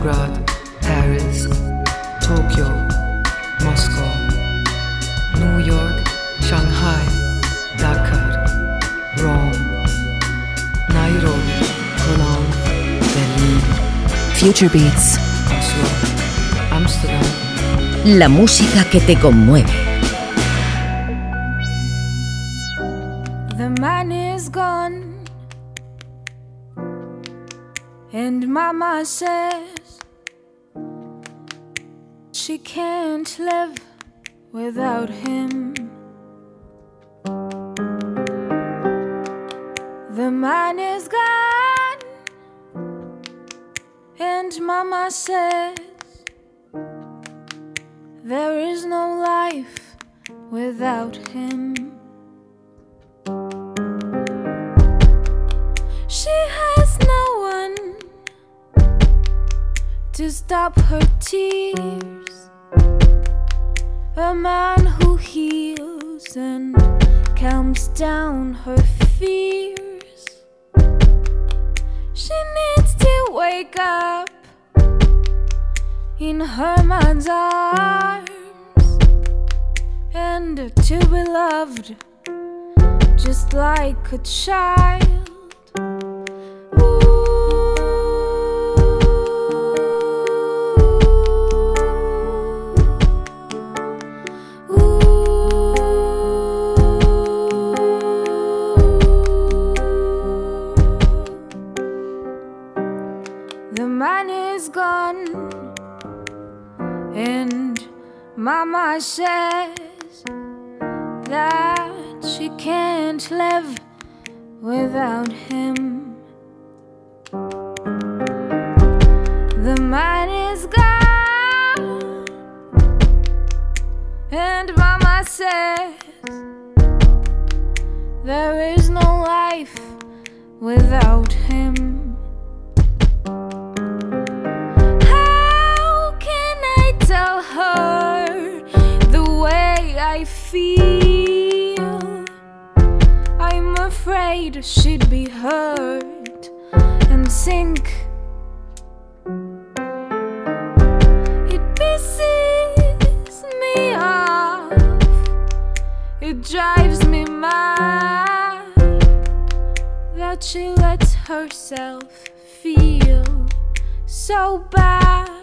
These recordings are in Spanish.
Belgrade, Paris, Tokyo, Moscow, New York, Shanghai, Dakar, Rome, Nairobi, Cologne, Berlin, Future Beats. Oslo, Amsterdam. La música que te conmueve. The man is gone, and Mama says can't live without him. The man is gone, and Mama says there is no life without him. She has no one to stop her tears. A man who heals and calms down her fears. She needs to wake up in her man's arms and to be loved just like a child. Mama says that she can't live without him. The man is gone, and Mama says there is no life without him. She'd be hurt and sink. It pisses me off. It drives me mad that she lets herself feel so bad.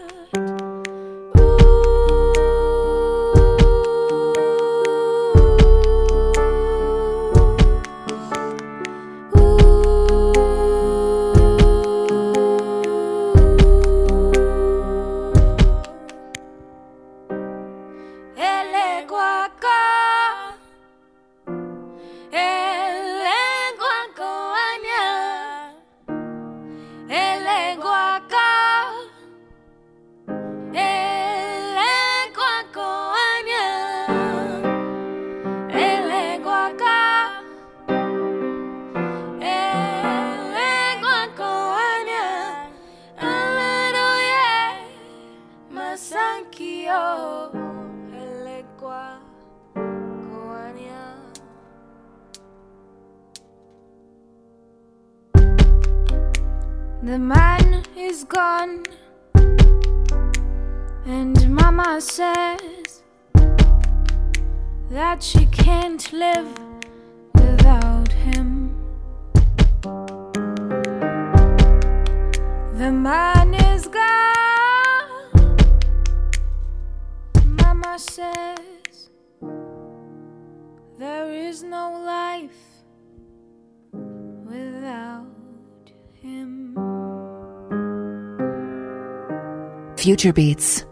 Future Beats.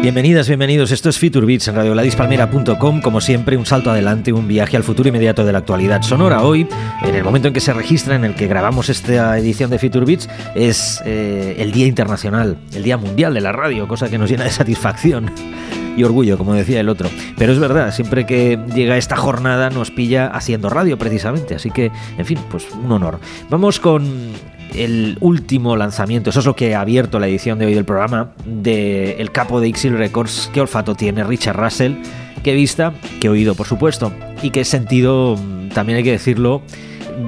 Bienvenidas, bienvenidos. Esto es Future Beats en radioladispalmera.com. Como siempre, un salto adelante, un viaje al futuro inmediato de la actualidad sonora. Hoy, en el momento en que se registra, en el que grabamos esta edición de Future Beats, es eh, el Día Internacional, el Día Mundial de la Radio, cosa que nos llena de satisfacción y orgullo, como decía el otro. Pero es verdad, siempre que llega esta jornada nos pilla haciendo radio precisamente. Así que, en fin, pues un honor. Vamos con el último lanzamiento, eso es lo que ha abierto la edición de hoy del programa, de capo de Exil Records, qué olfato tiene Richard Russell, qué vista, qué oído por supuesto, y qué sentido, mm, también hay que decirlo,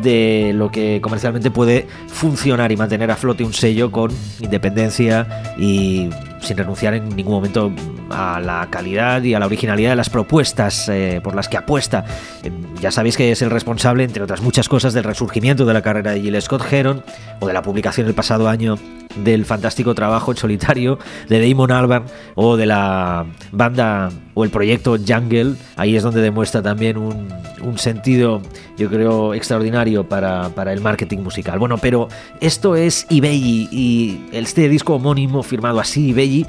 de lo que comercialmente puede funcionar y mantener a flote un sello con independencia y sin renunciar en ningún momento a la calidad y a la originalidad de las propuestas eh, por las que apuesta. Eh, ya sabéis que es el responsable, entre otras muchas cosas, del resurgimiento de la carrera de Gilles Scott Heron o de la publicación el pasado año del fantástico trabajo en solitario de Damon Albarn o de la banda o el proyecto Jungle. Ahí es donde demuestra también un, sentido, yo creo, extraordinario para, para, el marketing musical. Bueno, pero esto es eBay y este disco homónimo firmado así, eBay,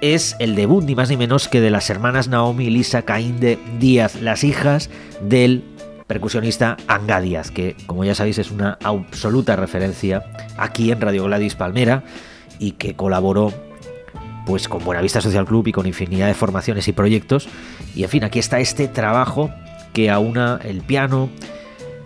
es el debut ni más ni menos que de las hermanas Naomi y Lisa Cainde Díaz, las hijas del percusionista Anga Díaz, que como ya sabéis es una absoluta referencia aquí en Radio Gladys Palmera y que colaboró pues con Buenavista Social Club y con infinidad de formaciones y proyectos. Y en fin, aquí está este trabajo que aúna el piano,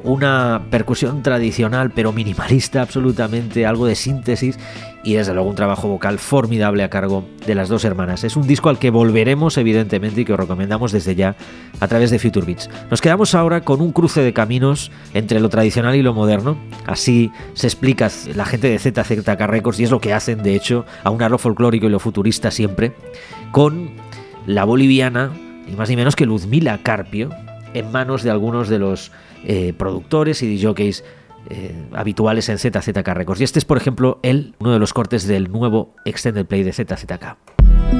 una percusión tradicional pero minimalista absolutamente, algo de síntesis y desde luego un trabajo vocal formidable a cargo de las dos hermanas. Es un disco al que volveremos evidentemente y que os recomendamos desde ya a través de Future Beats. Nos quedamos ahora con un cruce de caminos entre lo tradicional y lo moderno. Así se explica la gente de ZZK Records y es lo que hacen de hecho a un aro folclórico y lo futurista siempre con la boliviana y más ni menos que Luzmila Carpio en manos de algunos de los eh, productores y DJs eh, habituales en ZZK Records. Y este es, por ejemplo, el, uno de los cortes del nuevo Extended Play de ZZK.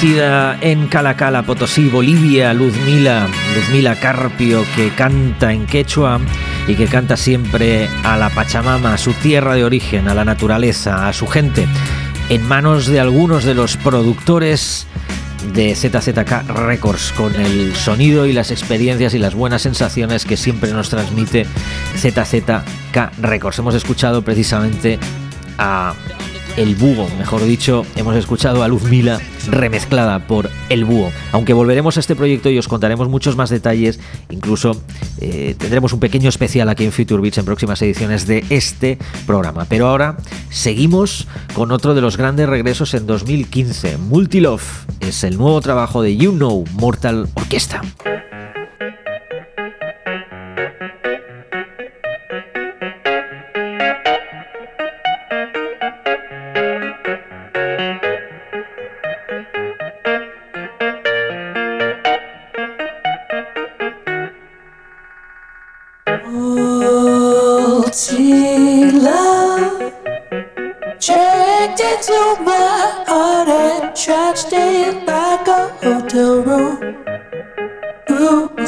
En Calacala, Potosí, Bolivia, Luzmila, Luzmila Carpio, que canta en quechua y que canta siempre a la Pachamama, a su tierra de origen, a la naturaleza, a su gente, en manos de algunos de los productores de ZZK Records, con el sonido y las experiencias y las buenas sensaciones que siempre nos transmite ZZK Records. Hemos escuchado precisamente a el Búho, mejor dicho, hemos escuchado a Luz Mila remezclada por El Búho. Aunque volveremos a este proyecto y os contaremos muchos más detalles, incluso eh, tendremos un pequeño especial aquí en Future Beats en próximas ediciones de este programa. Pero ahora seguimos con otro de los grandes regresos en 2015. Multilove es el nuevo trabajo de You Know Mortal Orchestra.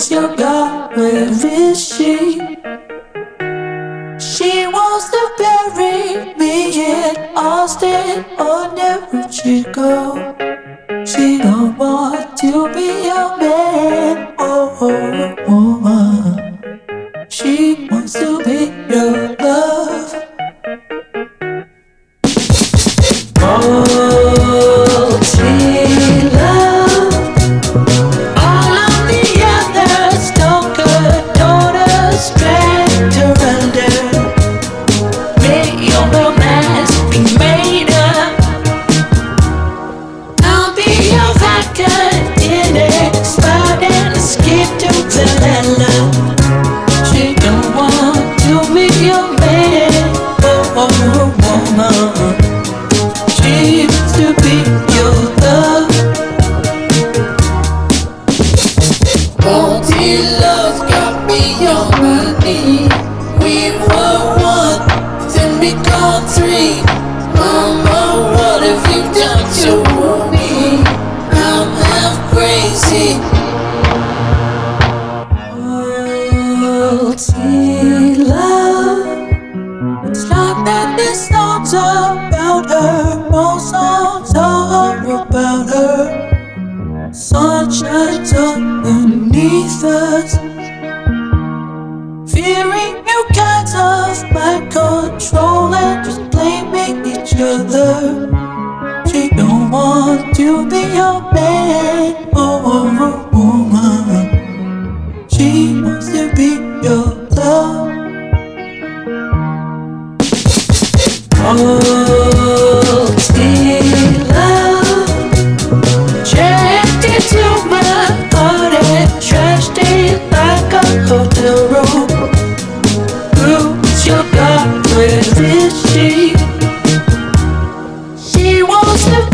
your God with going Krishna.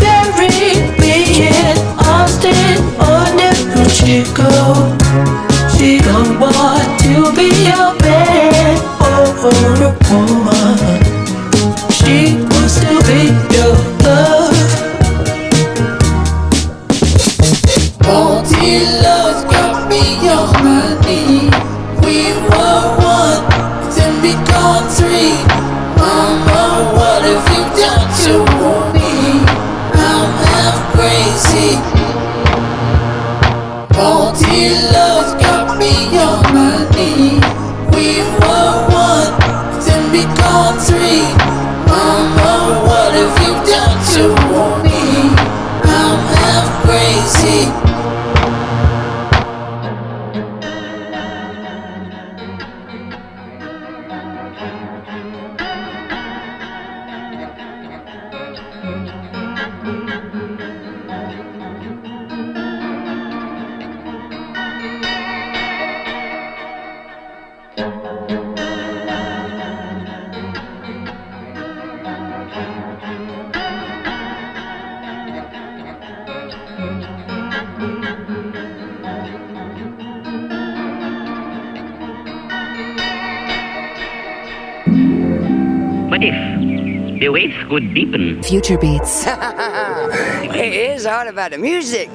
Future Beats. It's all about the music.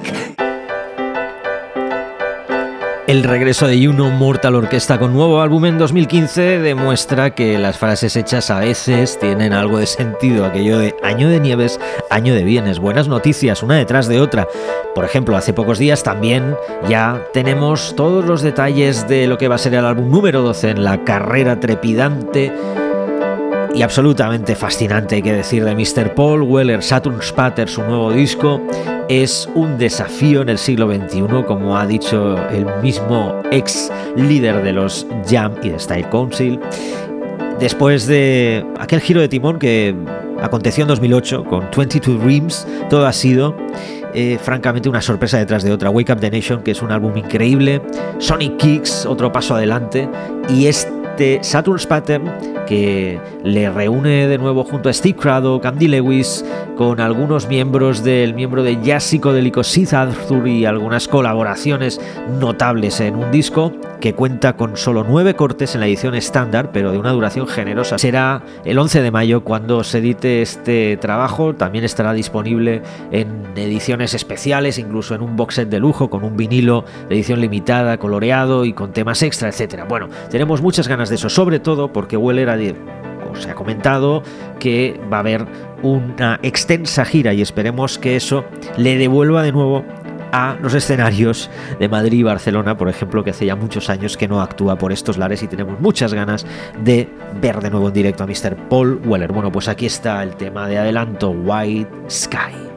El regreso de Juno Mortal Orquesta con nuevo álbum en 2015 demuestra que las frases hechas a veces tienen algo de sentido, aquello de año de nieves, año de bienes, buenas noticias, una detrás de otra. Por ejemplo, hace pocos días también ya tenemos todos los detalles de lo que va a ser el álbum número 12 en la carrera trepidante y absolutamente fascinante, hay que decir, de Mr. Paul Weller, Saturn Spatter, su nuevo disco, es un desafío en el siglo XXI, como ha dicho el mismo ex líder de los Jam y de Style Council. Después de aquel giro de timón que aconteció en 2008 con 22 Dreams, todo ha sido eh, francamente una sorpresa detrás de otra. Wake Up the Nation, que es un álbum increíble, Sonic Kicks, otro paso adelante, y este Saturn's Pattern que le reúne de nuevo junto a Steve Craddock, Andy Lewis, con algunos miembros del miembro de jazz psicodélico Sid Arthur y algunas colaboraciones notables en un disco que cuenta con solo nueve cortes en la edición estándar, pero de una duración generosa. Será el 11 de mayo cuando se edite este trabajo. También estará disponible en ediciones especiales, incluso en un box set de lujo, con un vinilo de edición limitada, coloreado y con temas extra, etc. Bueno, tenemos muchas ganas de eso, sobre todo porque Weller a se ha comentado que va a haber una extensa gira y esperemos que eso le devuelva de nuevo a los escenarios de Madrid y Barcelona, por ejemplo, que hace ya muchos años que no actúa por estos lares y tenemos muchas ganas de ver de nuevo en directo a Mr. Paul Weller. Bueno, pues aquí está el tema de adelanto, White Sky.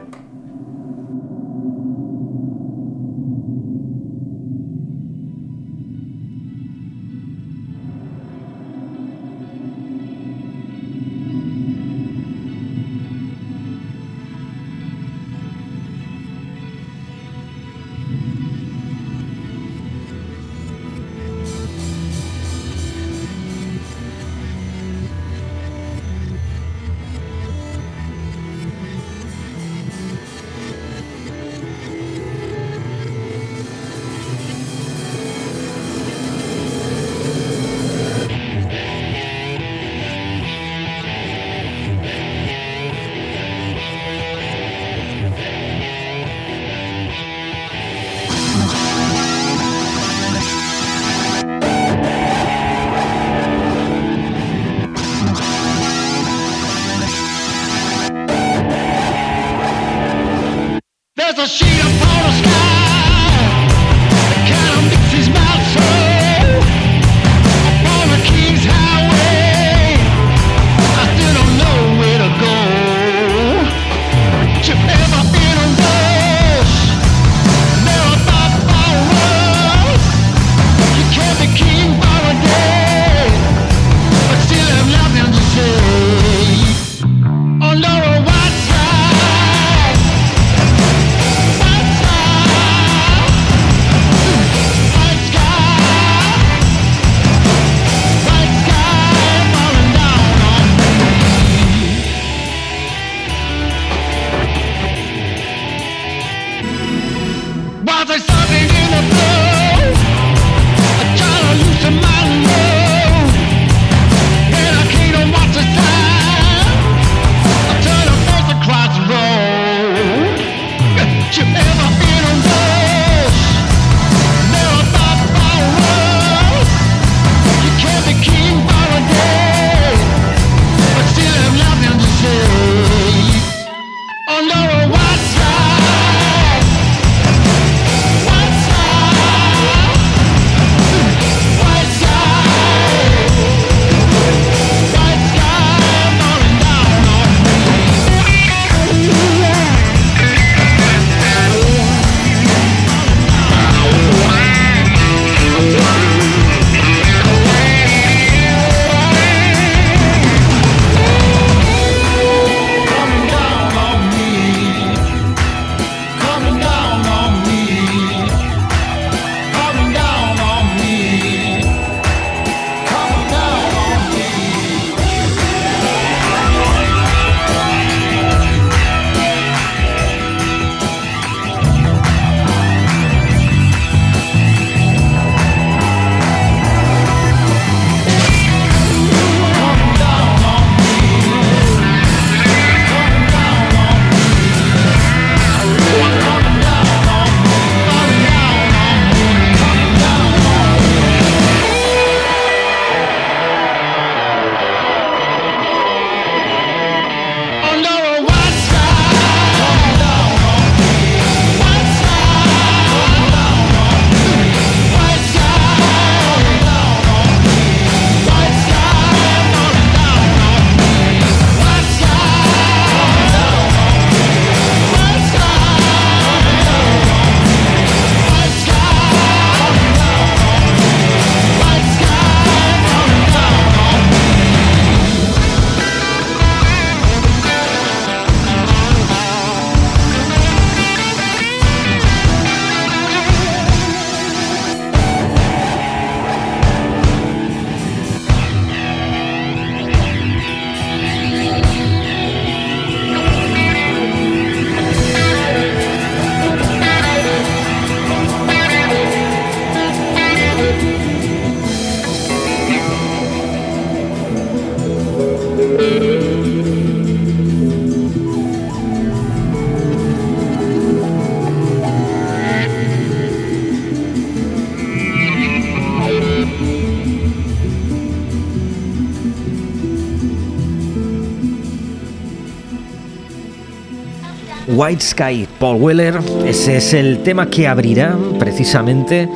White Sky, Paul Weller. Ese es el tema que abrirá precisamente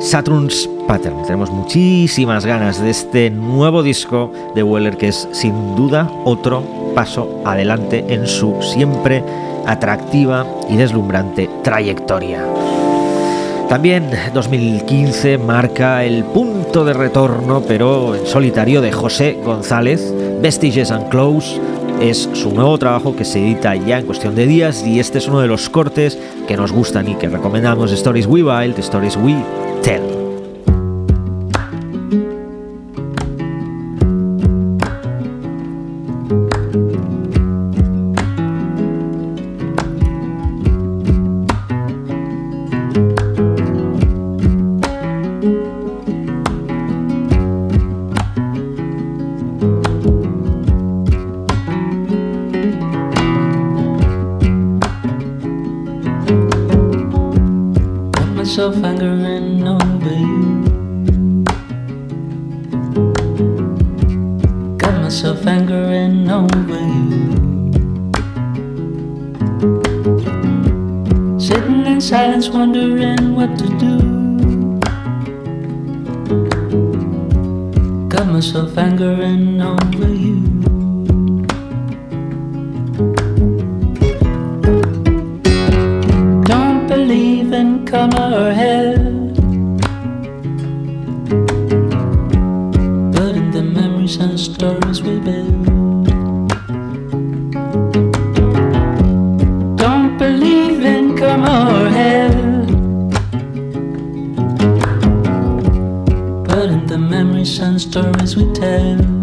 Saturn's Pattern. Tenemos muchísimas ganas de este nuevo disco de Weller que es sin duda otro paso adelante en su siempre atractiva y deslumbrante trayectoria. También 2015 marca el punto de retorno, pero en solitario, de José González, Vestiges and Close. Es su nuevo trabajo que se edita ya en cuestión de días y este es uno de los cortes que nos gustan y que recomendamos, Stories We Wild, Stories We Tell. silence, wondering what to do. Got myself angering over you. Beats.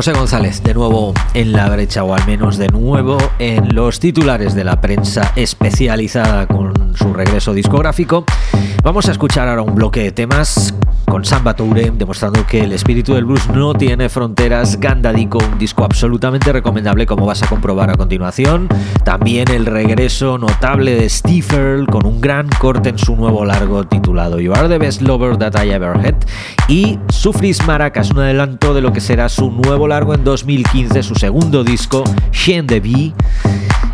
José González, de nuevo en la brecha, o al menos de nuevo en los titulares de la prensa especializada con su regreso discográfico. Vamos a escuchar ahora un bloque de temas con Samba Toure, demostrando que el espíritu del blues no tiene fronteras. Gandadico, un disco absolutamente recomendable, como vas a comprobar a continuación. También el regreso notable de Steve Earle, con un gran corte en su nuevo largo titulado You Are the Best Lover That I Ever Had. Y Sufris Maracas, un adelanto de lo que será su nuevo largo en 2015, su segundo disco, Chien de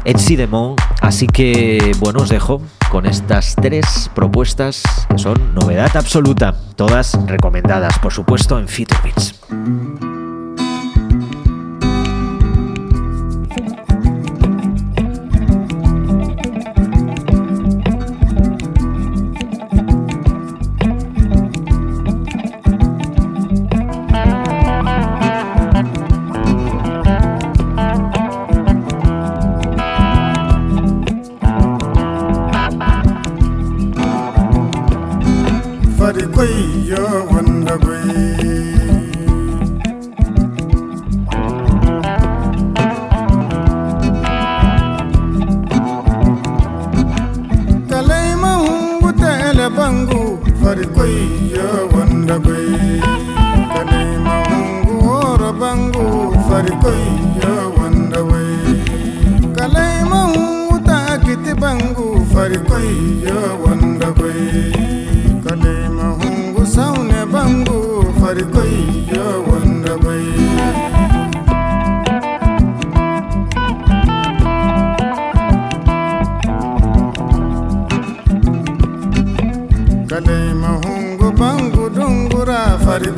Vie. Etsidemont. Así que, bueno, os dejo con estas tres propuestas que son novedad absoluta, todas recomendadas, por supuesto, en Future Farikoi koyya wanda bai kane mahungu ora bangu fari koyya wanda bai kalai bangu fari koyya wanda bai kalai mangu saune bangu Farikoi.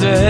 de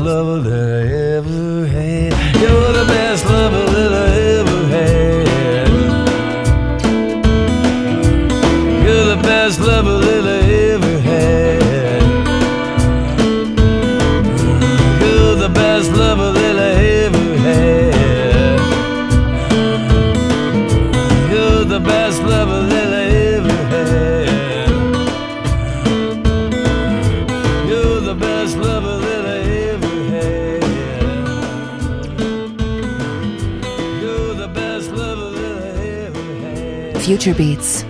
love Future Beats.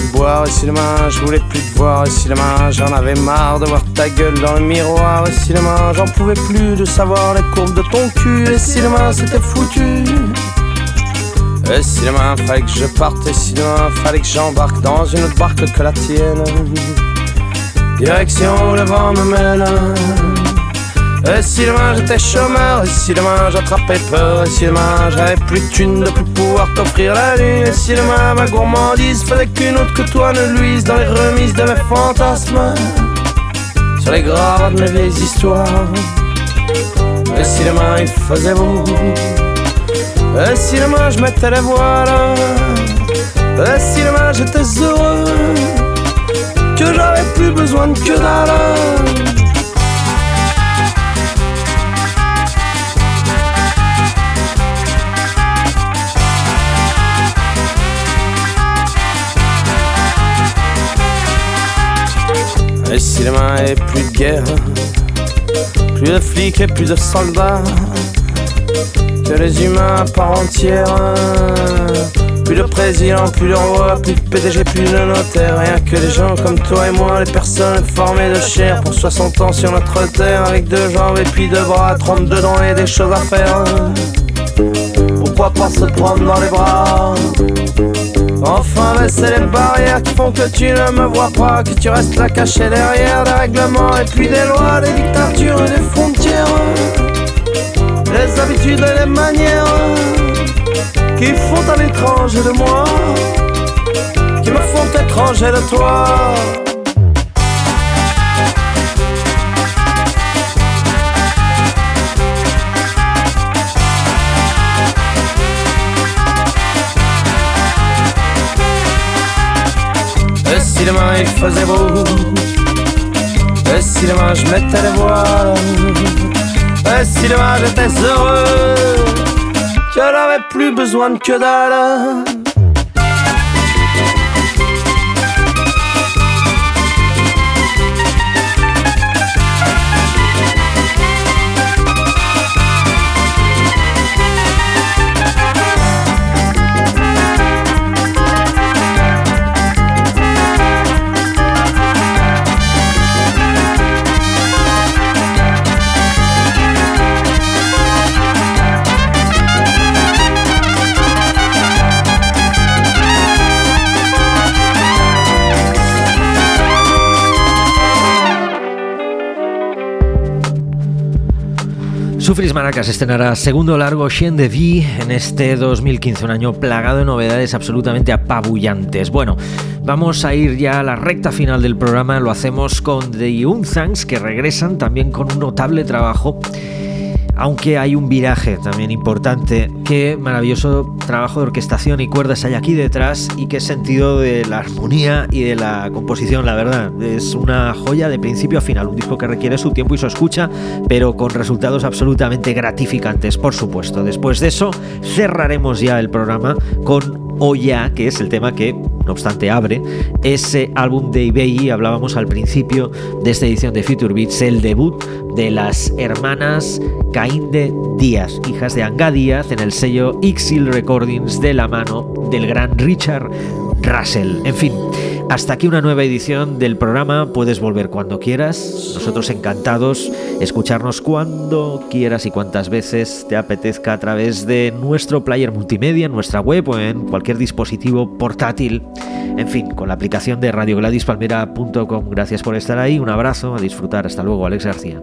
De boire, et si demain je voulais plus te voir, et si demain j'en avais marre de voir ta gueule dans le miroir, et si demain j'en pouvais plus de savoir les courbes de ton cul, et si demain c'était foutu? Et si demain fallait que je parte, et si demain fallait que j'embarque dans une autre barque que la tienne, direction où le vent me mène. Et si demain j'étais chômeur, et si demain j'attrapais peur, et si demain j'avais plus de thunes de plus pouvoir t'offrir la lune, et si demain ma gourmandise fallait qu'une autre que toi ne luise dans les remises de mes fantasmes, sur les graves de mes vieilles histoires. Et si demain il faisait beau, et si demain je mettais les voiles, et si demain j'étais heureux, que j'avais plus besoin de que dalle. Et n'y avait plus de guerre, plus de flics et plus de soldats, que les humains à part entière, plus de président, plus de roi, plus de PDG, plus de notaire, rien que des gens comme toi et moi, les personnes formées de chair. Pour 60 ans sur notre terre, avec deux jambes et puis deux bras, 32 dents et des choses à faire. Pourquoi pas se prendre dans les bras? Enfin baisser les barrières qui font que tu ne me vois pas Que tu restes là caché derrière des règlements et puis des lois Des dictatures et des frontières. Les habitudes et les manières Qui font un étranger de moi Qui me font étranger de toi si demain il faisait beau, si demain je mettais les voiles, demain j'étais heureux, je n'avais plus besoin que dalle. Sufris Maracas estrenará segundo largo Chien de Vie en este 2015, un año plagado de novedades absolutamente apabullantes. Bueno, vamos a ir ya a la recta final del programa, lo hacemos con The Unzangs, que regresan también con un notable trabajo aunque hay un viraje también importante. Qué maravilloso trabajo de orquestación y cuerdas hay aquí detrás y qué sentido de la armonía y de la composición, la verdad. Es una joya de principio a final, un disco que requiere su tiempo y su escucha, pero con resultados absolutamente gratificantes, por supuesto. Después de eso, cerraremos ya el programa con Oya, que es el tema que, no obstante, abre ese álbum de eBay. Hablábamos al principio de esta edición de Future Beats, el debut de las hermanas Cainde Díaz, hijas de Anga Díaz, en el sello Ixil Recordings de la mano del gran Richard Russell. En fin, hasta aquí una nueva edición del programa. Puedes volver cuando quieras. Nosotros encantados escucharnos cuando quieras y cuantas veces te apetezca a través de nuestro player multimedia, en nuestra web o en cualquier dispositivo portátil. En fin, con la aplicación de radiogladispalmera.com. Gracias por estar ahí. Un abrazo. A disfrutar. Hasta luego, Alex García.